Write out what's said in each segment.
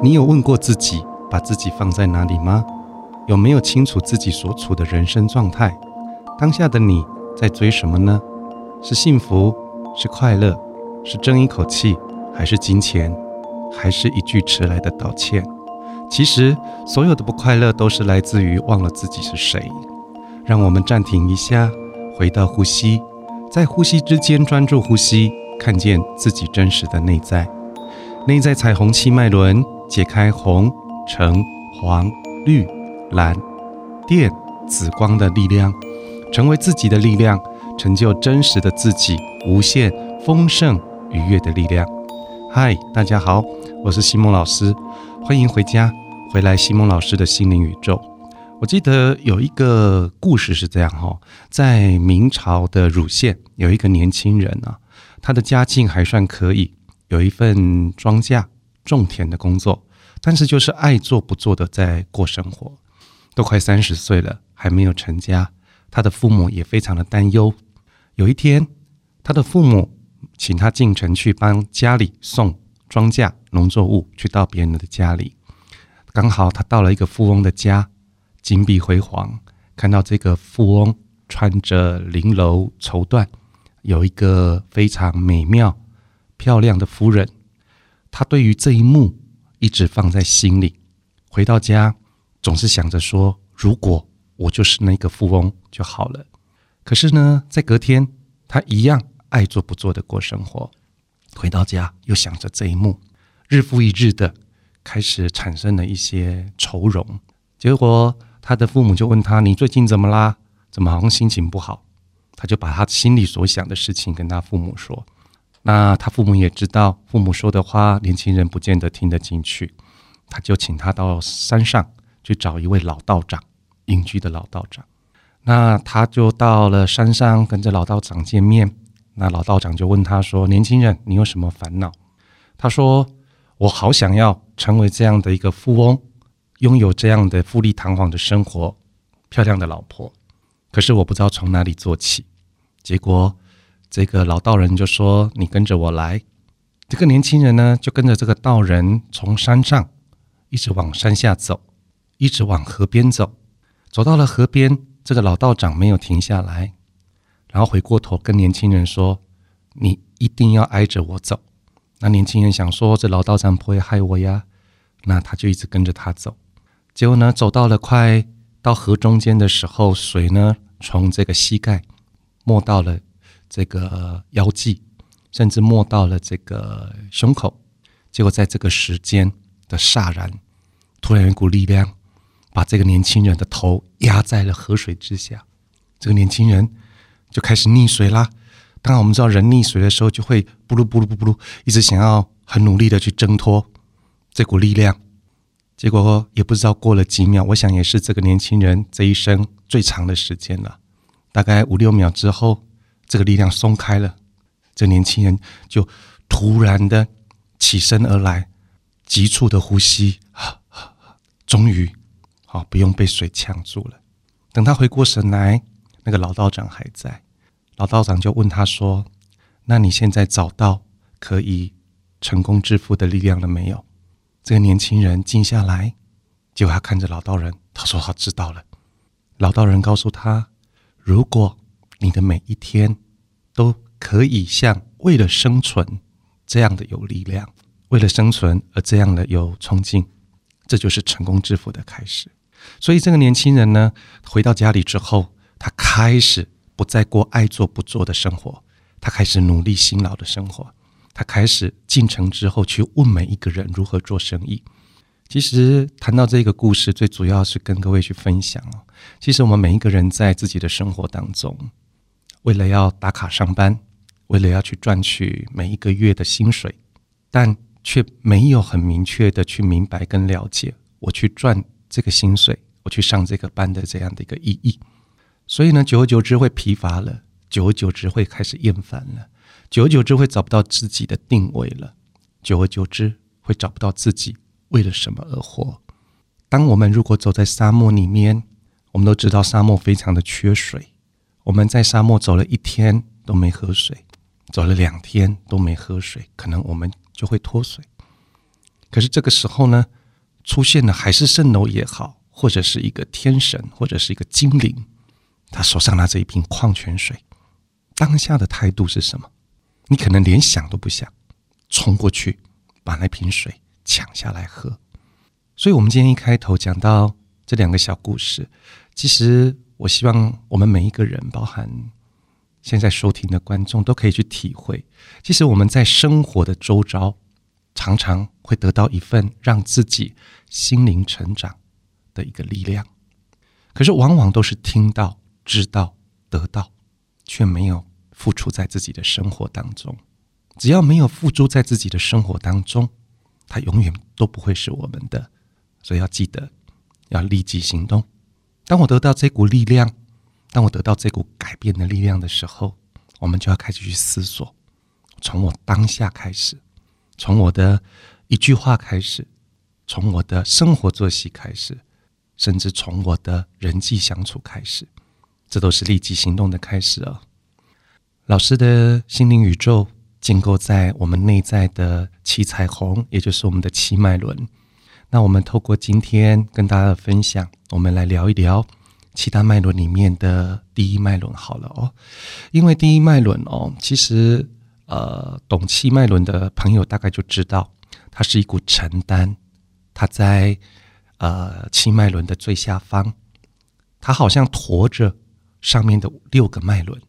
你有问过自己，把自己放在哪里吗？有没有清楚自己所处的人生状态？当下的你在追什么呢？是幸福？是快乐？是争一口气？还是金钱？还是一句迟来的道歉？其实，所有的不快乐都是来自于忘了自己是谁。让我们暂停一下，回到呼吸，在呼吸之间专注呼吸，看见自己真实的内在。内在彩虹气脉轮。解开红、橙、黄、绿、蓝、靛、紫光的力量，成为自己的力量，成就真实的自己，无限丰盛愉悦的力量。嗨，大家好，我是西蒙老师，欢迎回家，回来西蒙老师的心灵宇宙。我记得有一个故事是这样哈，在明朝的乳县有一个年轻人啊，他的家境还算可以，有一份庄稼。种田的工作，但是就是爱做不做的在过生活，都快三十岁了还没有成家，他的父母也非常的担忧。有一天，他的父母请他进城去帮家里送庄稼、农作物，去到别人的家里。刚好他到了一个富翁的家，金碧辉煌，看到这个富翁穿着绫罗绸缎，有一个非常美妙漂亮的夫人。他对于这一幕一直放在心里，回到家总是想着说：“如果我就是那个富翁就好了。”可是呢，在隔天，他一样爱做不做的过生活。回到家又想着这一幕，日复一日的开始产生了一些愁容。结果他的父母就问他：“你最近怎么啦？怎么好像心情不好？”他就把他心里所想的事情跟他父母说。那他父母也知道，父母说的话，年轻人不见得听得进去。他就请他到山上去找一位老道长，隐居的老道长。那他就到了山上，跟着老道长见面。那老道长就问他说：“年轻人，你有什么烦恼？”他说：“我好想要成为这样的一个富翁，拥有这样的富丽堂皇的生活，漂亮的老婆。可是我不知道从哪里做起。”结果。这个老道人就说：“你跟着我来。”这个年轻人呢，就跟着这个道人从山上一直往山下走，一直往河边走。走到了河边，这个老道长没有停下来，然后回过头跟年轻人说：“你一定要挨着我走。”那年轻人想说：“这老道长不会害我呀。”那他就一直跟着他走。结果呢，走到了快到河中间的时候，水呢从这个膝盖没到了。这个腰际，甚至没到了这个胸口，结果在这个时间的霎然，突然有一股力量把这个年轻人的头压在了河水之下，这个年轻人就开始溺水啦。当然，我们知道人溺水的时候就会不噜不噜不噜，一直想要很努力的去挣脱这股力量，结果也不知道过了几秒，我想也是这个年轻人这一生最长的时间了，大概五六秒之后。这个力量松开了，这年轻人就突然的起身而来，急促的呼吸，终于，好不用被水呛住了。等他回过神来，那个老道长还在。老道长就问他说：“那你现在找到可以成功致富的力量了没有？”这个年轻人静下来，结果他看着老道人，他说：“他知道了。”老道人告诉他：“如果。”你的每一天都可以像为了生存这样的有力量，为了生存而这样的有冲劲，这就是成功致富的开始。所以这个年轻人呢，回到家里之后，他开始不再过爱做不做的生活，他开始努力辛劳的生活，他开始进城之后去问每一个人如何做生意。其实谈到这个故事，最主要是跟各位去分享哦。其实我们每一个人在自己的生活当中。为了要打卡上班，为了要去赚取每一个月的薪水，但却没有很明确的去明白跟了解，我去赚这个薪水，我去上这个班的这样的一个意义。所以呢，久而久之会疲乏了，久而久之会开始厌烦了，久而久之会找不到自己的定位了，久而久之会找不到自己为了什么而活。当我们如果走在沙漠里面，我们都知道沙漠非常的缺水。我们在沙漠走了一天都没喝水，走了两天都没喝水，可能我们就会脱水。可是这个时候呢，出现的海市蜃楼也好，或者是一个天神，或者是一个精灵，他手上拿着一瓶矿泉水，当下的态度是什么？你可能连想都不想，冲过去把那瓶水抢下来喝。所以，我们今天一开头讲到这两个小故事，其实我希望我们每一个人，包含现在收听的观众，都可以去体会，其实我们在生活的周遭，常常会得到一份让自己心灵成长的一个力量，可是往往都是听到、知道、得到，却没有。付出在自己的生活当中，只要没有付诸在自己的生活当中，它永远都不会是我们的。所以要记得，要立即行动。当我得到这股力量，当我得到这股改变的力量的时候，我们就要开始去思索，从我当下开始，从我的一句话开始，从我的生活作息开始，甚至从我的人际相处开始，这都是立即行动的开始哦。老师的心灵宇宙建构在我们内在的七彩虹，也就是我们的七脉轮。那我们透过今天跟大家的分享，我们来聊一聊七大脉轮里面的第一脉轮好了哦。因为第一脉轮哦，其实呃，懂七脉轮的朋友大概就知道，它是一股承担，它在呃七脉轮的最下方，它好像驮着上面的六个脉轮。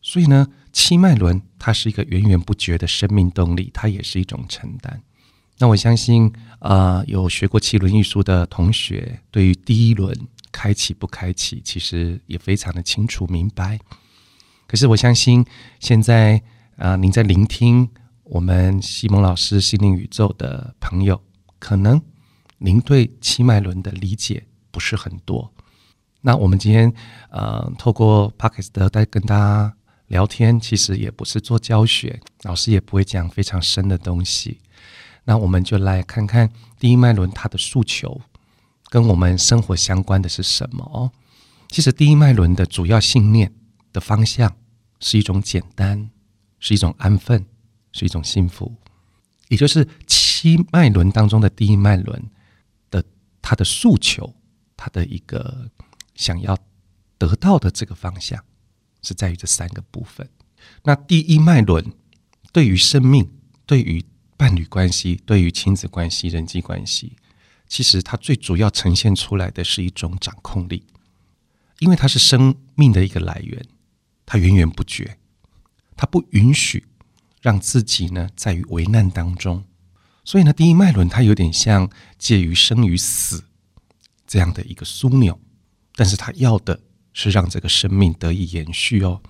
所以呢，七脉轮它是一个源源不绝的生命动力，它也是一种承担。那我相信，呃，有学过七轮艺术的同学，对于第一轮开启不开启，其实也非常的清楚明白。可是我相信，现在啊，您在聆听我们西蒙老师心灵宇宙的朋友，可能您对七脉轮的理解不是很多。那我们今天呃，透过 p o c k e t 在跟大家。聊天其实也不是做教学，老师也不会讲非常深的东西。那我们就来看看第一脉轮它的诉求跟我们生活相关的是什么哦。其实第一脉轮的主要信念的方向是一种简单，是一种安分，是一种幸福，也就是七脉轮当中的第一脉轮的它的诉求，它的一个想要得到的这个方向。是在于这三个部分。那第一脉轮对于生命、对于伴侣关系、对于亲子关系、人际关系，其实它最主要呈现出来的是一种掌控力，因为它是生命的一个来源，它源源不绝，它不允许让自己呢在于危难当中。所以呢，第一脉轮它有点像介于生与死这样的一个枢纽，但是它要的。是让这个生命得以延续哦。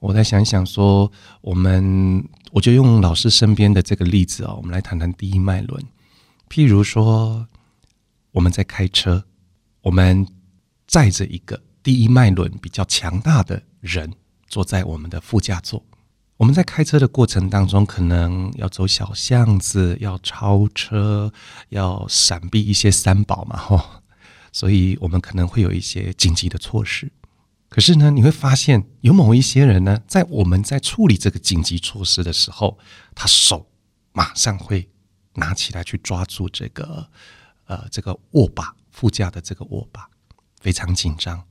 我再想想说，我们我就用老师身边的这个例子哦，我们来谈谈第一脉轮。譬如说，我们在开车，我们载着一个第一脉轮比较强大的人坐在我们的副驾座。我们在开车的过程当中，可能要走小巷子，要超车，要闪避一些三宝嘛，吼。所以我们可能会有一些紧急的措施，可是呢，你会发现有某一些人呢，在我们在处理这个紧急措施的时候，他手马上会拿起来去抓住这个呃这个握把副驾的这个握把，非常紧张。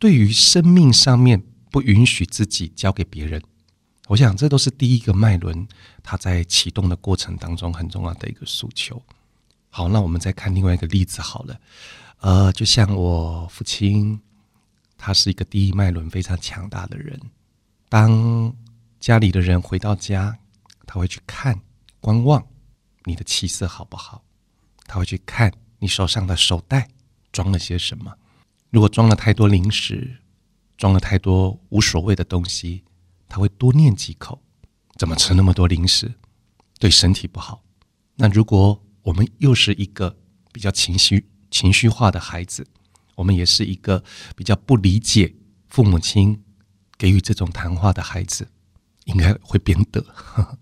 对于生命上面不允许自己交给别人，我想这都是第一个脉轮它在启动的过程当中很重要的一个诉求。好，那我们再看另外一个例子好了。呃，就像我父亲，他是一个第一脉轮非常强大的人。当家里的人回到家，他会去看、观望你的气色好不好，他会去看你手上的手袋装了些什么。如果装了太多零食，装了太多无所谓的东西，他会多念几口。怎么吃那么多零食，对身体不好？那如果我们又是一个比较情绪，情绪化的孩子，我们也是一个比较不理解父母亲给予这种谈话的孩子，应该会变得。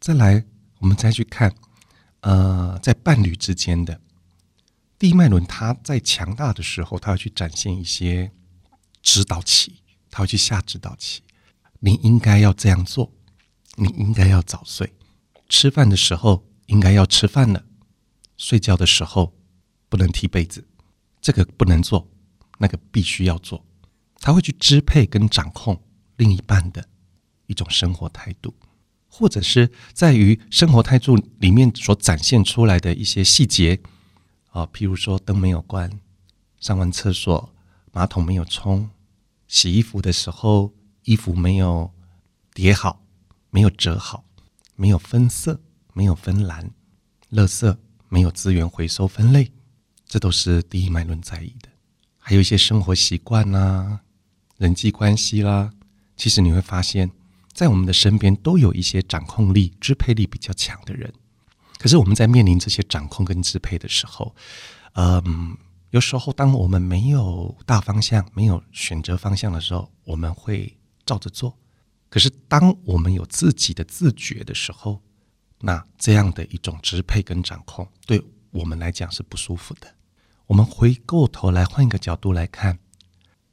再来，我们再去看，呃，在伴侣之间的第一脉轮，它在强大的时候，它要去展现一些指导期，他会去下指导棋。你应该要这样做，你应该要早睡，吃饭的时候应该要吃饭了，睡觉的时候不能踢被子，这个不能做，那个必须要做。他会去支配跟掌控另一半的一种生活态度，或者是在于生活态度里面所展现出来的一些细节啊，譬如说灯没有关，上完厕所马桶没有冲，洗衣服的时候衣服没有叠好，没有折好，没有分色，没有分蓝，垃圾没有资源回收分类，这都是第一脉轮在意的。还有一些生活习惯呐。人际关系啦，其实你会发现，在我们的身边都有一些掌控力、支配力比较强的人。可是我们在面临这些掌控跟支配的时候，嗯，有时候当我们没有大方向、没有选择方向的时候，我们会照着做。可是当我们有自己的自觉的时候，那这样的一种支配跟掌控，对我们来讲是不舒服的。我们回过头来换一个角度来看。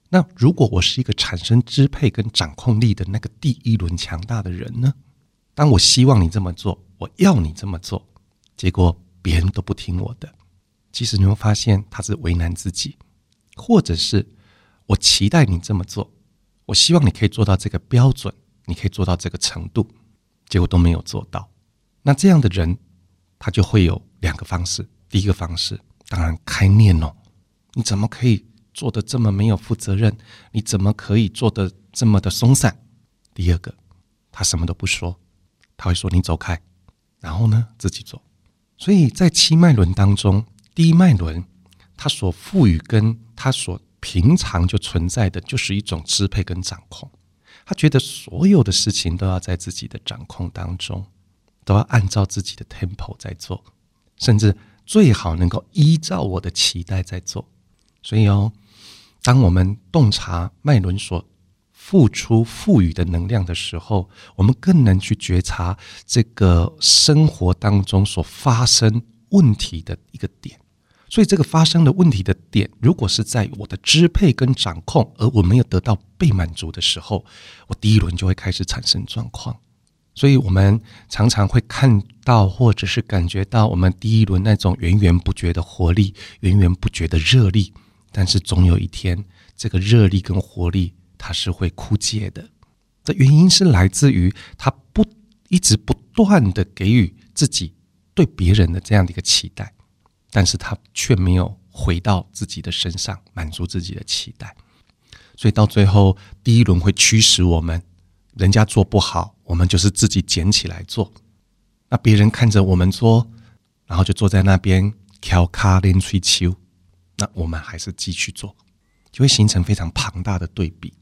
那如果我是一个产生支配跟掌控力的那个第一轮强大的人呢？当我希望你这么做，我要你这么做，结果别人都不听我的，其实你会发现他是为难自己，或者是我期待你这么做，我希望你可以做到这个标准，你可以做到这个程度，结果都没有做到。那这样的人，他就会有两个方式。第一个方式，当然开念哦，你怎么可以？做的这么没有负责任，你怎么可以做的这么的松散？第二个，他什么都不说，他会说你走开，然后呢自己做。所以在七脉轮当中，第一脉轮它所赋予跟它所平常就存在的，就是一种支配跟掌控。他觉得所有的事情都要在自己的掌控当中，都要按照自己的 tempo 在做，甚至最好能够依照我的期待在做。所以哦。当我们洞察脉轮所付出、赋予的能量的时候，我们更能去觉察这个生活当中所发生问题的一个点。所以，这个发生的问题的点，如果是在我的支配跟掌控，而我没有得到被满足的时候，我第一轮就会开始产生状况。所以，我们常常会看到，或者是感觉到，我们第一轮那种源源不绝的活力、源源不绝的热力。但是总有一天，这个热力跟活力它是会枯竭的。的原因是来自于他不一直不断的给予自己对别人的这样的一个期待，但是他却没有回到自己的身上满足自己的期待。所以到最后，第一轮会驱使我们，人家做不好，我们就是自己捡起来做。那别人看着我们做，然后就坐在那边敲卡连吹球。那我们还是继续做，就会形成非常庞大的对比，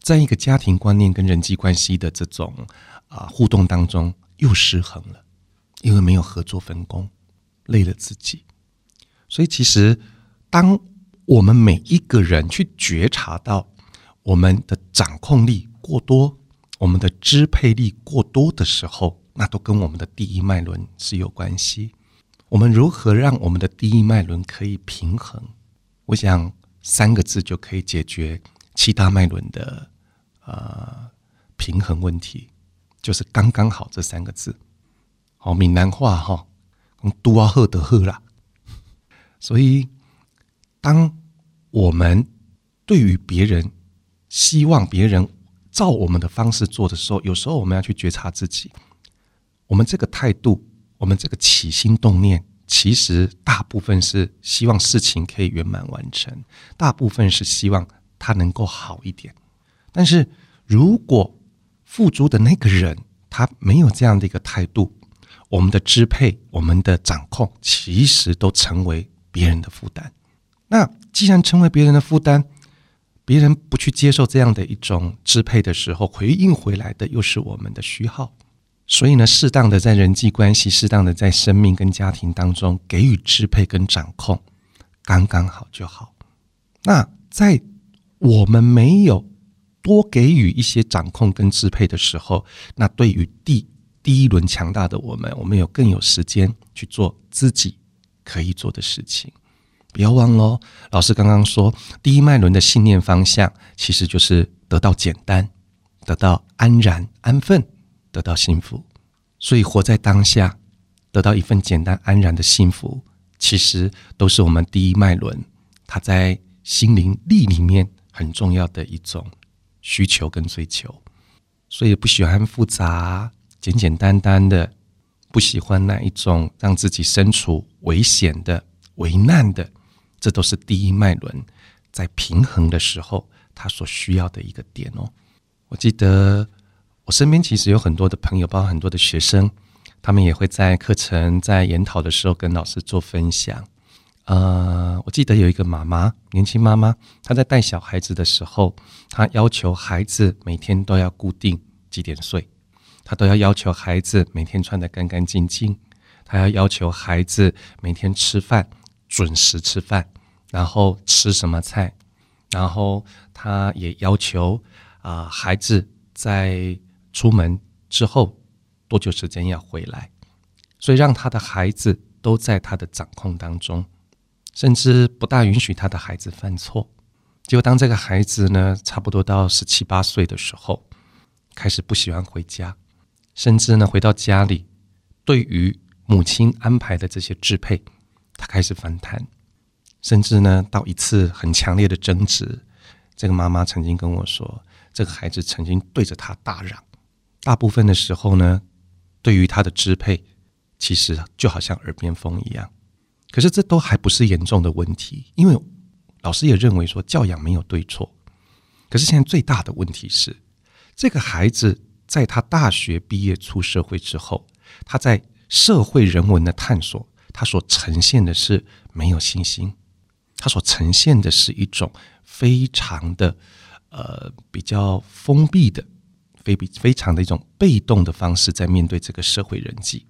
在一个家庭观念跟人际关系的这种啊互动当中又失衡了，因为没有合作分工，累了自己。所以其实，当我们每一个人去觉察到我们的掌控力过多，我们的支配力过多的时候，那都跟我们的第一脉轮是有关系。我们如何让我们的第一脉轮可以平衡？我想三个字就可以解决七大脉轮的呃平衡问题，就是刚刚好这三个字。好，闽南话哈，用“都啊赫的赫”啦。所以，当我们对于别人希望别人照我们的方式做的时候，有时候我们要去觉察自己，我们这个态度，我们这个起心动念。其实大部分是希望事情可以圆满完成，大部分是希望它能够好一点。但是如果付诸的那个人他没有这样的一个态度，我们的支配、我们的掌控，其实都成为别人的负担。那既然成为别人的负担，别人不去接受这样的一种支配的时候，回应回来的又是我们的虚耗。所以呢，适当的在人际关系、适当的在生命跟家庭当中给予支配跟掌控，刚刚好就好。那在我们没有多给予一些掌控跟支配的时候，那对于第第一轮强大的我们，我们有更有时间去做自己可以做的事情。不要忘喽，老师刚刚说，第一脉轮的信念方向其实就是得到简单，得到安然安分，得到幸福。所以活在当下，得到一份简单安然的幸福，其实都是我们第一脉轮它在心灵力里面很重要的一种需求跟追求。所以不喜欢复杂，简简单单的，不喜欢那一种让自己身处危险的、危难的。这都是第一脉轮在平衡的时候，他所需要的一个点哦。我记得我身边其实有很多的朋友，包括很多的学生，他们也会在课程在研讨的时候跟老师做分享。呃，我记得有一个妈妈，年轻妈妈，她在带小孩子的时候，她要求孩子每天都要固定几点睡，她都要要求孩子每天穿得干干净净，她要要求孩子每天吃饭。准时吃饭，然后吃什么菜，然后他也要求啊，孩子在出门之后多久时间要回来，所以让他的孩子都在他的掌控当中，甚至不大允许他的孩子犯错。结果当这个孩子呢，差不多到十七八岁的时候，开始不喜欢回家，甚至呢回到家里，对于母亲安排的这些支配。他开始反弹，甚至呢，到一次很强烈的争执。这个妈妈曾经跟我说，这个孩子曾经对着他大嚷。大部分的时候呢，对于他的支配，其实就好像耳边风一样。可是这都还不是严重的问题，因为老师也认为说教养没有对错。可是现在最大的问题是，这个孩子在他大学毕业出社会之后，他在社会人文的探索。他所呈现的是没有信心，他所呈现的是一种非常的呃比较封闭的、非比非常的一种被动的方式在面对这个社会人际。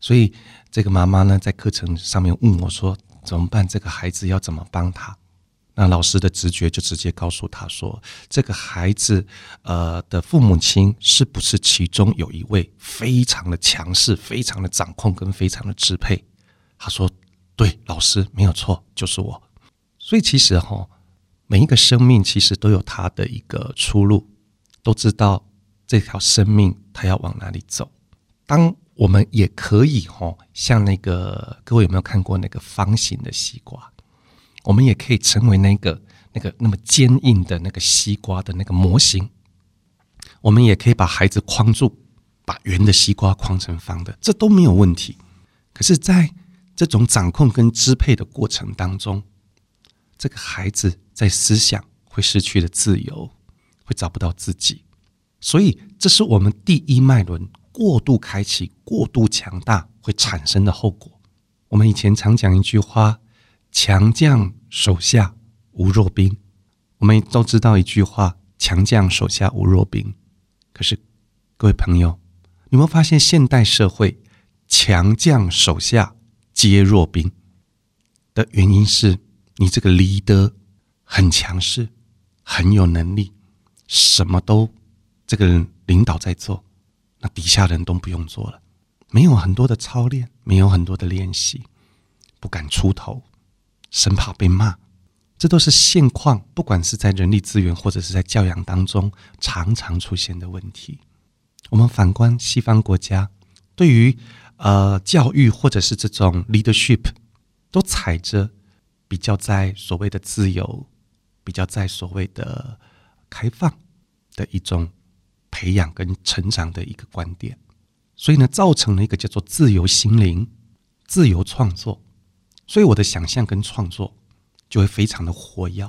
所以这个妈妈呢，在课程上面问我说：“怎么办？这个孩子要怎么帮他？”那老师的直觉就直接告诉他说：“这个孩子呃的父母亲是不是其中有一位非常的强势、非常的掌控跟非常的支配？”他说：“对，老师没有错，就是我。所以其实哈，每一个生命其实都有他的一个出路，都知道这条生命它要往哪里走。当我们也可以哈，像那个各位有没有看过那个方形的西瓜？我们也可以成为那个那个那么坚硬的那个西瓜的那个模型。我们也可以把孩子框住，把圆的西瓜框成方的，这都没有问题。可是，在这种掌控跟支配的过程当中，这个孩子在思想会失去了自由，会找不到自己，所以这是我们第一脉轮过度开启、过度强大会产生的后果。我们以前常讲一句话：“强将手下无弱兵。”我们都知道一句话：“强将手下无弱兵。”可是，各位朋友，有没有发现现代社会强将手下？皆弱兵的原因是你这个 leader 很强势，很有能力，什么都这个领导在做，那底下人都不用做了，没有很多的操练，没有很多的练习，不敢出头，生怕被骂，这都是现况。不管是在人力资源或者是在教养当中，常常出现的问题。我们反观西方国家，对于呃，教育或者是这种 leadership，都踩着比较在所谓的自由，比较在所谓的开放的一种培养跟成长的一个观点，所以呢，造成了一个叫做自由心灵、自由创作。所以我的想象跟创作就会非常的活跃。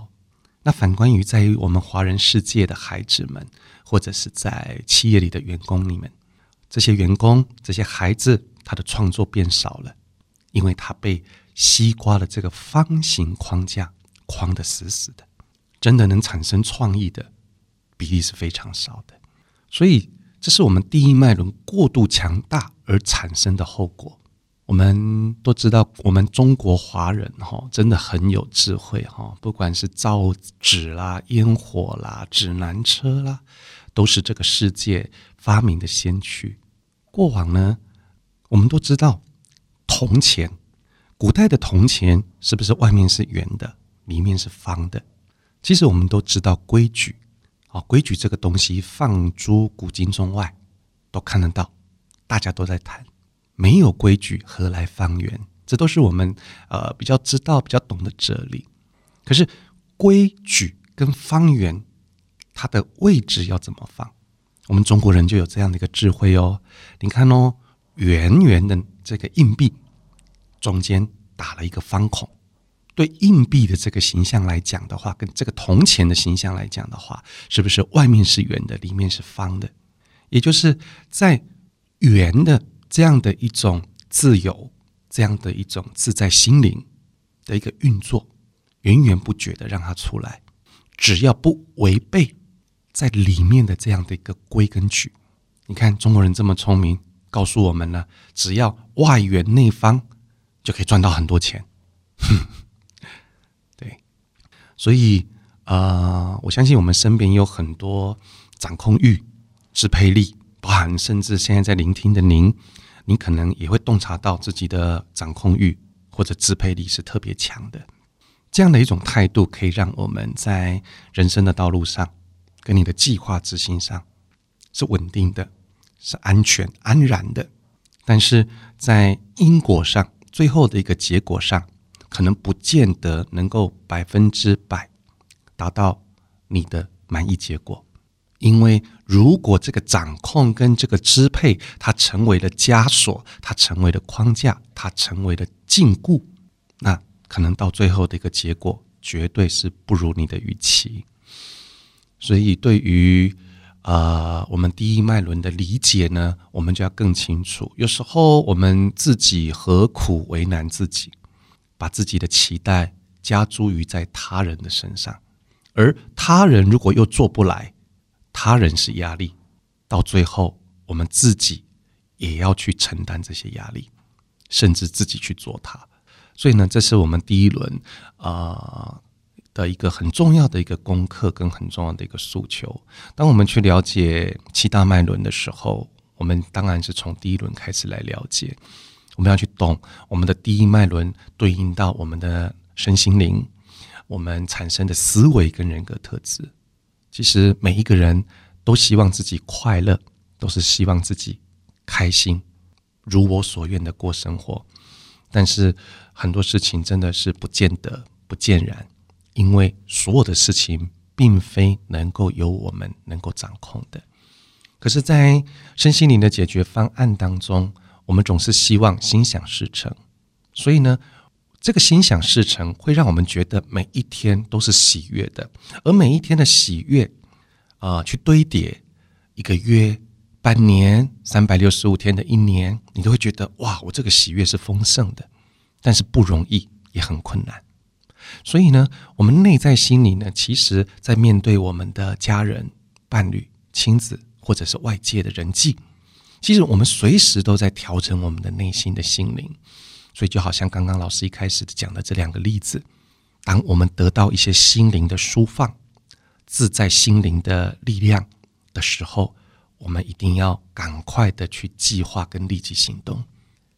那反观于在于我们华人世界的孩子们，或者是在企业里的员工里面，这些员工、这些孩子。他的创作变少了，因为他被西瓜的这个方形框架框得死死的，真的能产生创意的比例是非常少的。所以，这是我们第一脉轮过度强大而产生的后果。我们都知道，我们中国华人哈真的很有智慧哈，不管是造纸啦、烟火啦、指南车啦，都是这个世界发明的先驱。过往呢？我们都知道，铜钱古代的铜钱是不是外面是圆的，里面是方的？其实我们都知道规矩，啊，规矩这个东西放诸古今中外都看得到，大家都在谈。没有规矩，何来方圆？这都是我们呃比较知道、比较懂的哲理。可是规矩跟方圆，它的位置要怎么放？我们中国人就有这样的一个智慧哦。你看哦，圆圆的这个硬币。中间打了一个方孔，对硬币的这个形象来讲的话，跟这个铜钱的形象来讲的话，是不是外面是圆的，里面是方的？也就是在圆的这样的一种自由，这样的一种自在心灵的一个运作，源源不绝的让它出来，只要不违背在里面的这样的一个规跟矩。你看中国人这么聪明，告诉我们呢，只要外圆内方。就可以赚到很多钱，对，所以啊，我相信我们身边有很多掌控欲、支配力，包含甚至现在在聆听的您，你可能也会洞察到自己的掌控欲或者支配力是特别强的。这样的一种态度，可以让我们在人生的道路上，跟你的计划执行上是稳定的，是安全安然的，但是在因果上。最后的一个结果上，可能不见得能够百分之百达到你的满意结果，因为如果这个掌控跟这个支配，它成为了枷锁，它成为了框架，它成为了禁锢，那可能到最后的一个结果，绝对是不如你的预期。所以，对于呃，我们第一脉轮的理解呢，我们就要更清楚。有时候我们自己何苦为难自己，把自己的期待加诸于在他人的身上，而他人如果又做不来，他人是压力，到最后我们自己也要去承担这些压力，甚至自己去做它。所以呢，这是我们第一轮啊。的一个很重要的一个功课跟很重要的一个诉求。当我们去了解七大脉轮的时候，我们当然是从第一轮开始来了解。我们要去懂我们的第一脉轮对应到我们的身心灵，我们产生的思维跟人格特质。其实每一个人都希望自己快乐，都是希望自己开心，如我所愿的过生活。但是很多事情真的是不见得不见然。因为所有的事情并非能够由我们能够掌控的，可是，在身心灵的解决方案当中，我们总是希望心想事成。所以呢，这个心想事成会让我们觉得每一天都是喜悦的，而每一天的喜悦，啊，去堆叠一个月、半年、三百六十五天的一年，你都会觉得哇，我这个喜悦是丰盛的，但是不容易，也很困难。所以呢，我们内在心里呢，其实在面对我们的家人、伴侣、亲子，或者是外界的人际，其实我们随时都在调整我们的内心的心灵。所以，就好像刚刚老师一开始讲的这两个例子，当我们得到一些心灵的舒放、自在心灵的力量的时候，我们一定要赶快的去计划跟立即行动，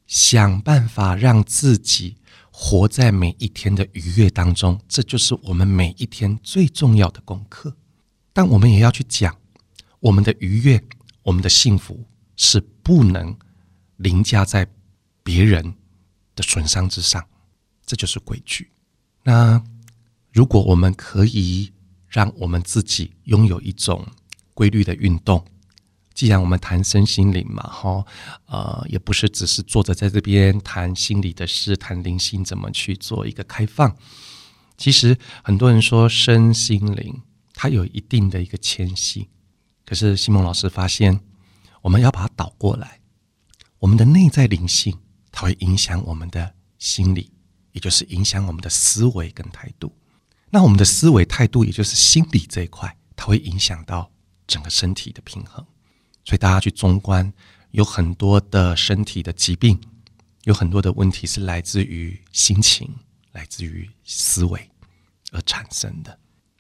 想办法让自己。活在每一天的愉悦当中，这就是我们每一天最重要的功课。但我们也要去讲，我们的愉悦、我们的幸福是不能凌驾在别人的损伤之上，这就是规矩。那如果我们可以让我们自己拥有一种规律的运动。既然我们谈身心灵嘛，哈，呃，也不是只是坐着在这边谈心理的事，谈灵性怎么去做一个开放。其实很多人说身心灵它有一定的一个牵系，可是西蒙老师发现，我们要把它倒过来，我们的内在灵性它会影响我们的心理，也就是影响我们的思维跟态度。那我们的思维态度，也就是心理这一块，它会影响到整个身体的平衡。所以大家去中观，有很多的身体的疾病，有很多的问题是来自于心情，来自于思维而产生的。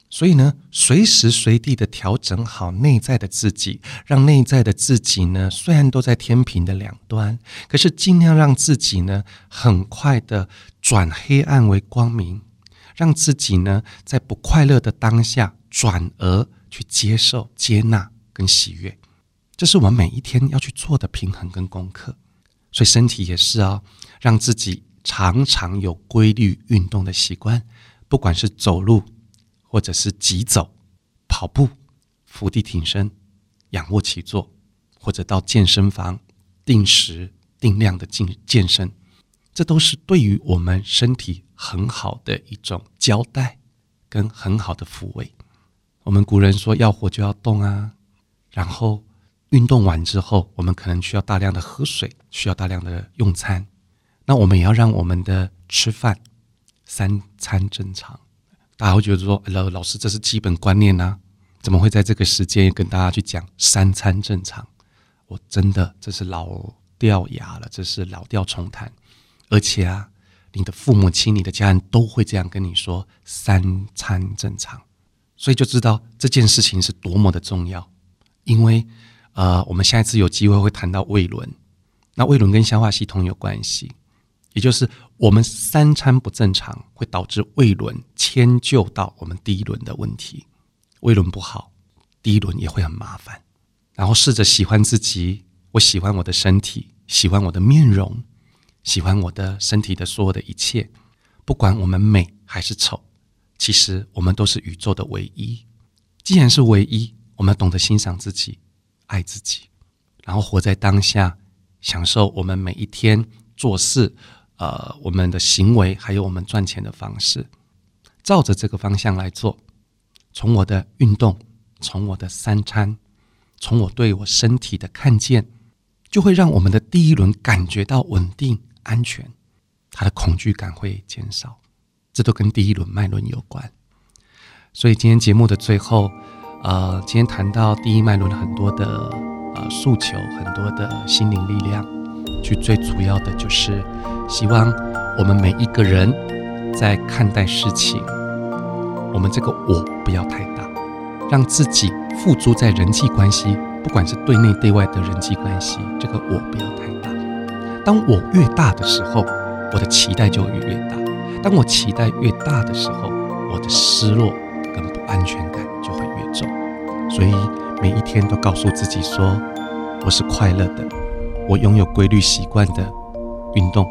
所以呢，随时随地的调整好内在的自己，让内在的自己呢，虽然都在天平的两端，可是尽量让自己呢，很快的转黑暗为光明，让自己呢在不快乐的当下，转而去接受、接纳跟喜悦。这是我们每一天要去做的平衡跟功课。所以身体也是啊，让自己常常有规律运动的习惯，不管是走路，或者是急走、跑步、伏地挺身、仰卧起坐，或者到健身房定时定量的进健身。这都是对于我们身体很好的一种交代，跟很好的抚慰。我们古人说要活就要动啊，然后运动完之后，我们可能需要大量的喝水，需要大量的用餐。那我们也要让我们的吃饭三餐正常。大家会觉得说，老老师这是基本观念呐，怎么会在这个时间跟大家去讲三餐正常？我真的这是老掉牙了，这是老调重弹。而且啊，你的父母亲、你的家人都会这样跟你说“三餐正常”，所以就知道这件事情是多么的重要。因为，呃，我们下一次有机会会谈到胃轮，那胃轮跟消化系统有关系，也就是我们三餐不正常，会导致胃轮迁就到我们第一轮的问题。胃轮不好，第一轮也会很麻烦。然后试着喜欢自己，我喜欢我的身体，喜欢我的面容。喜欢我的身体的所有的一切，不管我们美还是丑，其实我们都是宇宙的唯一。既然是唯一，我们懂得欣赏自己，爱自己，然后活在当下，享受我们每一天做事，呃，我们的行为，还有我们赚钱的方式，照着这个方向来做。从我的运动，从我的三餐，从我对我身体的看见，就会让我们的第一轮感觉到稳定。安全，他的恐惧感会减少，这都跟第一轮脉轮有关。所以今天节目的最后，呃，今天谈到第一脉轮的很多的呃诉求，很多的心灵力量，去最主要的就是希望我们每一个人在看待事情，我们这个我不要太大，让自己付诸在人际关系，不管是对内对外的人际关系，这个我不要太大。当我越大的时候，我的期待就越越大；当我期待越大的时候，我的失落安全感就会越重。所以每一天都告诉自己说：“我是快乐的，我拥有规律习惯的运动，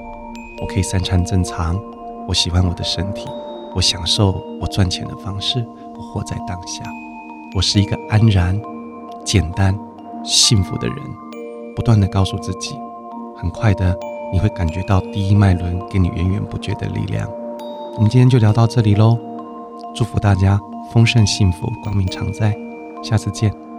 我可以三餐正常，我喜欢我的身体，我享受我赚钱的方式，我活在当下，我是一个安然、简单、幸福的人。”不断的告诉自己。很快的，你会感觉到第一脉轮给你源源不绝的力量。我们今天就聊到这里喽，祝福大家丰盛、幸福、光明常在，下次见。